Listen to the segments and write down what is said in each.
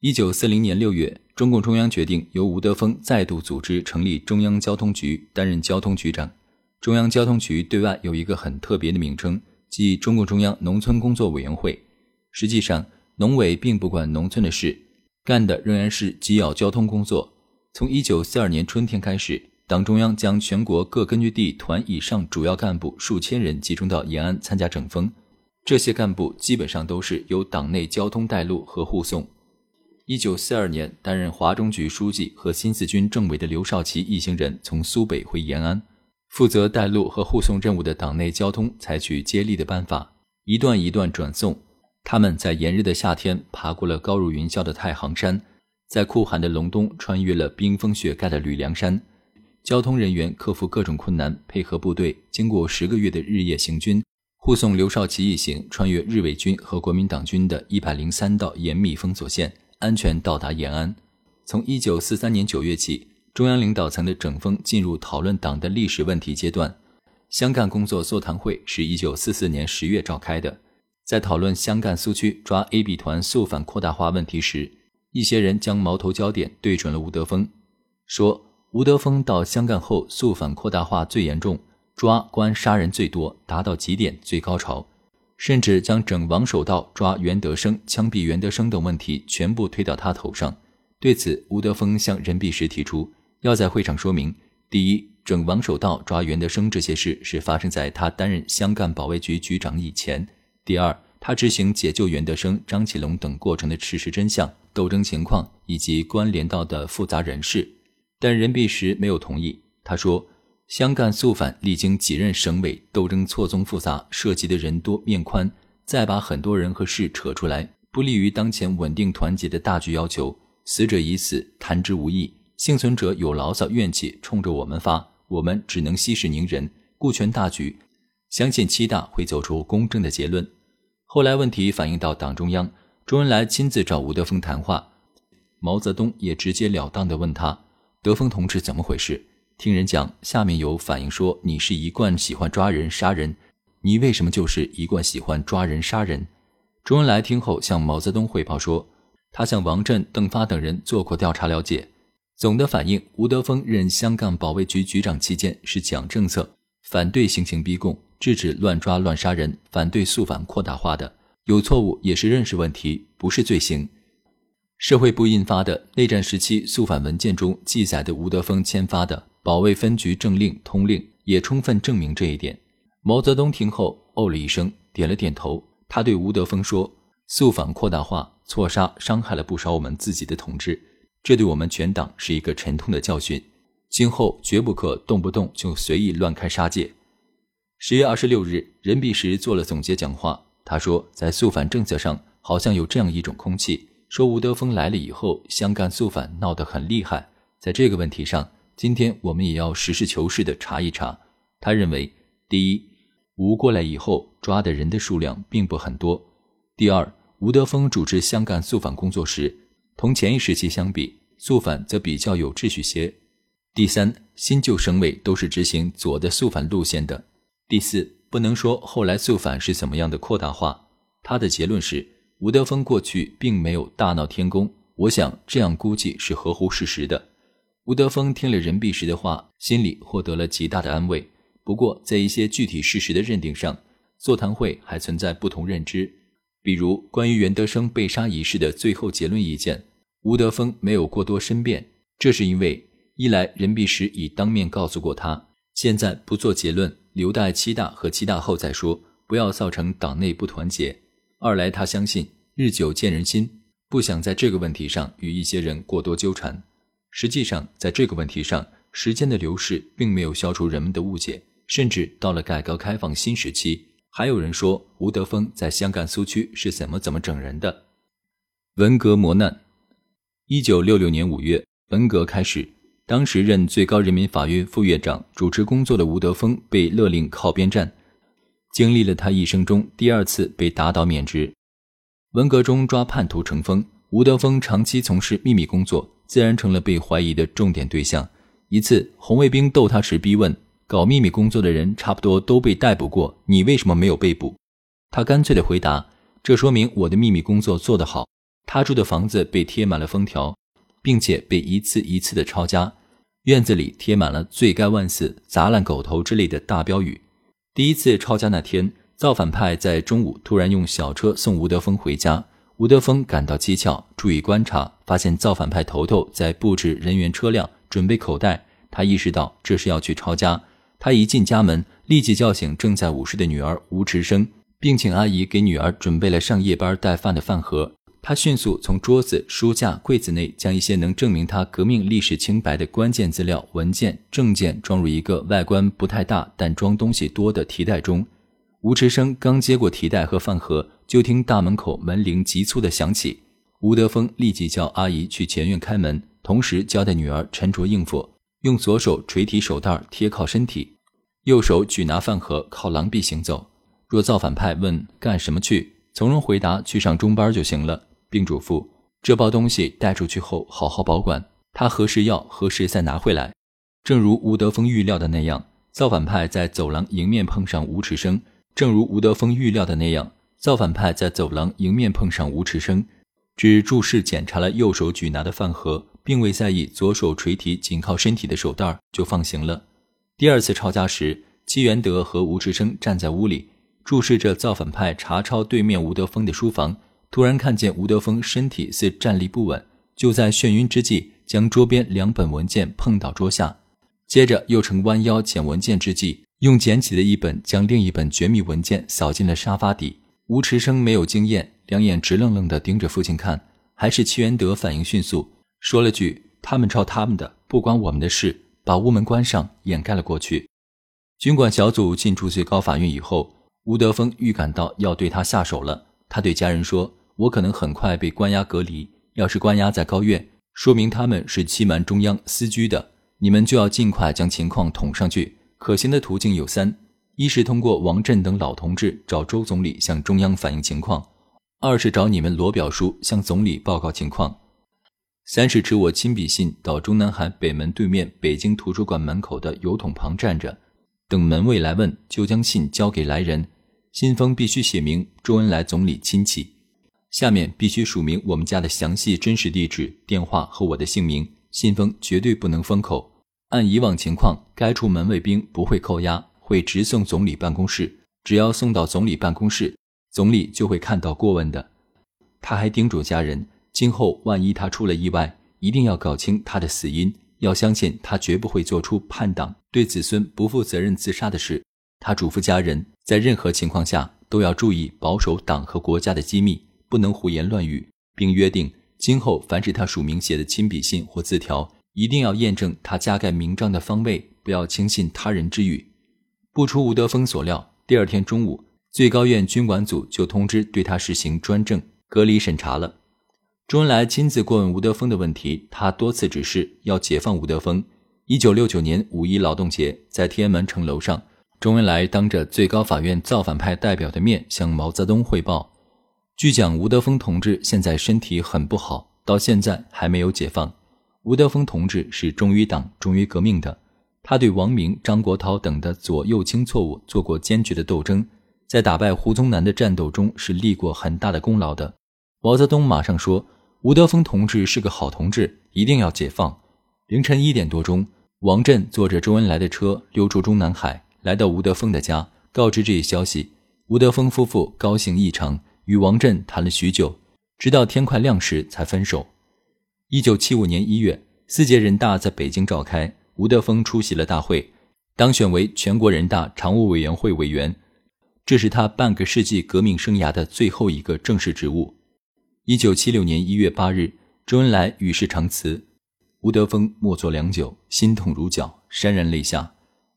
一九四零年六月，中共中央决定由吴德峰再度组织成立中央交通局，担任交通局长。中央交通局对外有一个很特别的名称，即中共中央农村工作委员会。实际上，农委并不管农村的事，干的仍然是机要交通工作。从一九四二年春天开始，党中央将全国各根据地团以上主要干部数千人集中到延安参加整风。这些干部基本上都是由党内交通带路和护送。一九四二年，担任华中局书记和新四军政委的刘少奇一行人从苏北回延安，负责带路和护送任务的党内交通采取接力的办法，一段一段转送。他们在炎热的夏天爬过了高入云霄的太行山，在酷寒的隆冬穿越了冰封雪盖的吕梁山。交通人员克服各种困难，配合部队，经过十个月的日夜行军，护送刘少奇一行穿越日伪军和国民党军的一百零三道严密封锁线。安全到达延安。从一九四三年九月起，中央领导层的整风进入讨论党的历史问题阶段。湘赣工作座谈会是一九四四年十月召开的，在讨论湘赣苏区抓 A、B 团肃反扩大化问题时，一些人将矛头焦点对准了吴德峰，说吴德峰到湘赣后肃反扩大化最严重，抓关杀人最多，达到极点最高潮。甚至将整王守道抓袁德生、枪毙袁德生等问题全部推到他头上。对此，吴德峰向任弼时提出，要在会上说明：第一，整王守道抓袁德生这些事是发生在他担任湘赣保卫局局长以前；第二，他执行解救袁德生、张启龙等过程的事实真相、斗争情况以及关联到的复杂人事。但任弼时没有同意，他说。湘赣肃反历经几任省委，斗争错综复杂，涉及的人多面宽，再把很多人和事扯出来，不利于当前稳定团结的大局要求。死者已死，谈之无益；幸存者有牢骚怨气冲着我们发，我们只能息事宁人，顾全大局。相信七大会走出公正的结论。后来问题反映到党中央，周恩来亲自找吴德峰谈话，毛泽东也直截了当地问他：“德峰同志怎么回事？”听人讲，下面有反映说你是一贯喜欢抓人杀人，你为什么就是一贯喜欢抓人杀人？周恩来听后向毛泽东汇报说，他向王震、邓发等人做过调查了解，总的反映吴德峰任香港保卫局局长期间是讲政策，反对刑刑逼供，制止乱抓乱杀人，反对肃反扩大化的，有错误也是认识问题，不是罪行。社会部印发的内战时期肃反文件中记载的吴德峰签发的。保卫分局政令通令也充分证明这一点。毛泽东听后哦了一声，点了点头。他对吴德峰说：“肃反扩大化，错杀伤害了不少我们自己的同志，这对我们全党是一个沉痛的教训。今后绝不可动不动就随意乱开杀戒。”十月二十六日，任弼时做了总结讲话。他说：“在肃反政策上，好像有这样一种空气，说吴德峰来了以后，湘赣肃反闹得很厉害。在这个问题上。”今天我们也要实事求是地查一查。他认为，第一，吴过来以后抓的人的数量并不很多；第二，吴德峰主持湘赣肃反工作时，同前一时期相比，肃反则比较有秩序些；第三，新旧省委都是执行左的肃反路线的；第四，不能说后来肃反是怎么样的扩大化。他的结论是，吴德峰过去并没有大闹天宫。我想这样估计是合乎事实的。吴德峰听了任弼时的话，心里获得了极大的安慰。不过，在一些具体事实的认定上，座谈会还存在不同认知。比如，关于袁德生被杀一事的最后结论意见，吴德峰没有过多申辩。这是因为，一来任弼时已当面告诉过他，现在不做结论，留待七大和七大后再说，不要造成党内不团结；二来他相信日久见人心，不想在这个问题上与一些人过多纠缠。实际上，在这个问题上，时间的流逝并没有消除人们的误解，甚至到了改革开放新时期，还有人说吴德峰在湘赣苏区是怎么怎么整人的。文革磨难，一九六六年五月，文革开始，当时任最高人民法院副院长主持工作的吴德峰被勒令靠边站，经历了他一生中第二次被打倒免职。文革中抓叛徒成风，吴德峰长期从事秘密工作，自然成了被怀疑的重点对象。一次，红卫兵逗他时逼问：“搞秘密工作的人差不多都被逮捕过，你为什么没有被捕？”他干脆地回答：“这说明我的秘密工作做得好。”他住的房子被贴满了封条，并且被一次一次的抄家。院子里贴满了“罪该万死”“砸烂狗头”之类的大标语。第一次抄家那天，造反派在中午突然用小车送吴德峰回家。吴德峰感到蹊跷，注意观察，发现造反派头头在布置人员车辆，准备口袋。他意识到这是要去抄家。他一进家门，立即叫醒正在午睡的女儿吴池生。并请阿姨给女儿准备了上夜班带饭的饭盒。他迅速从桌子、书架、柜子内将一些能证明他革命历史清白的关键资料、文件、证件装入一个外观不太大但装东西多的提袋中。吴池生刚接过提袋和饭盒，就听大门口门铃急促地响起。吴德峰立即叫阿姨去前院开门，同时交代女儿沉着应付，用左手垂提手袋贴靠身体，右手举拿饭盒靠廊壁行走。若造反派问干什么去，从容回答去上中班就行了，并嘱咐这包东西带出去后好好保管，他何时要何时再拿回来。正如吴德峰预料的那样，造反派在走廊迎面碰上吴池生。正如吴德峰预料的那样，造反派在走廊迎面碰上吴池生，只注视检查了右手举拿的饭盒，并未在意左手垂提紧靠身体的手袋，就放行了。第二次抄家时，戚元德和吴池生站在屋里。注视着造反派查抄对面吴德峰的书房，突然看见吴德峰身体似站立不稳，就在眩晕之际，将桌边两本文件碰倒桌下，接着又呈弯腰捡文件之际，用捡起的一本将另一本绝密文件扫进了沙发底。吴池生没有经验，两眼直愣愣地盯着父亲看。还是戚元德反应迅速，说了句：“他们抄他们的，不关我们的事。”把屋门关上，掩盖了过去。军管小组进驻最高法院以后。吴德峰预感到要对他下手了，他对家人说：“我可能很快被关押隔离，要是关押在高院，说明他们是欺瞒中央私居的。你们就要尽快将情况捅上去。可行的途径有三：一是通过王震等老同志找周总理向中央反映情况；二是找你们罗表叔向总理报告情况；三是持我亲笔信到中南海北门对面北京图书馆门口的邮筒旁站着，等门卫来问，就将信交给来人。”信封必须写明周恩来总理亲戚，下面必须署明我们家的详细真实地址、电话和我的姓名。信封绝对不能封口。按以往情况，该处门卫兵不会扣押，会直送总理办公室。只要送到总理办公室，总理就会看到过问的。他还叮嘱家人，今后万一他出了意外，一定要搞清他的死因，要相信他绝不会做出叛党、对子孙不负责任自杀的事。他嘱咐家人。在任何情况下都要注意保守党和国家的机密，不能胡言乱语，并约定今后凡是他署名写的亲笔信或字条，一定要验证他加盖名章的方位，不要轻信他人之语。不出吴德峰所料，第二天中午，最高院军管组就通知对他实行专政隔离审查了。周恩来亲自过问吴德峰的问题，他多次指示要解放吴德峰。一九六九年五一劳动节，在天安门城楼上。周恩来当着最高法院造反派代表的面向毛泽东汇报，据讲吴德峰同志现在身体很不好，到现在还没有解放。吴德峰同志是忠于党、忠于革命的，他对王明、张国焘等的左右倾错误做过坚决的斗争，在打败胡宗南的战斗中是立过很大的功劳的。毛泽东马上说：“吴德峰同志是个好同志，一定要解放。”凌晨一点多钟，王震坐着周恩来的车溜出中南海。来到吴德峰的家，告知这一消息，吴德峰夫妇高兴异常，与王震谈了许久，直到天快亮时才分手。一九七五年一月，四届人大在北京召开，吴德峰出席了大会，当选为全国人大常务委员会委员，这是他半个世纪革命生涯的最后一个正式职务。一九七六年一月八日，周恩来与世长辞，吴德峰默坐良久，心痛如绞，潸然泪下。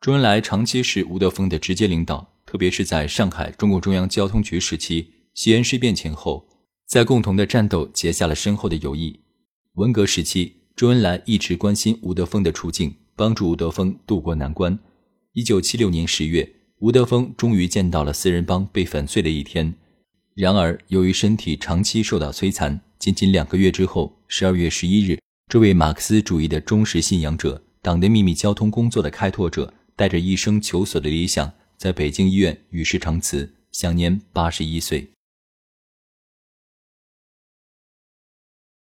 周恩来长期是吴德峰的直接领导，特别是在上海中共中央交通局时期、西安事变前后，在共同的战斗结下了深厚的友谊。文革时期，周恩来一直关心吴德峰的处境，帮助吴德峰渡过难关。一九七六年十月，吴德峰终于见到了四人帮被粉碎的一天。然而，由于身体长期受到摧残，仅仅两个月之后，十二月十一日，这位马克思主义的忠实信仰者、党的秘密交通工作的开拓者，带着一生求索的理想，在北京医院与世长辞，享年八十一岁。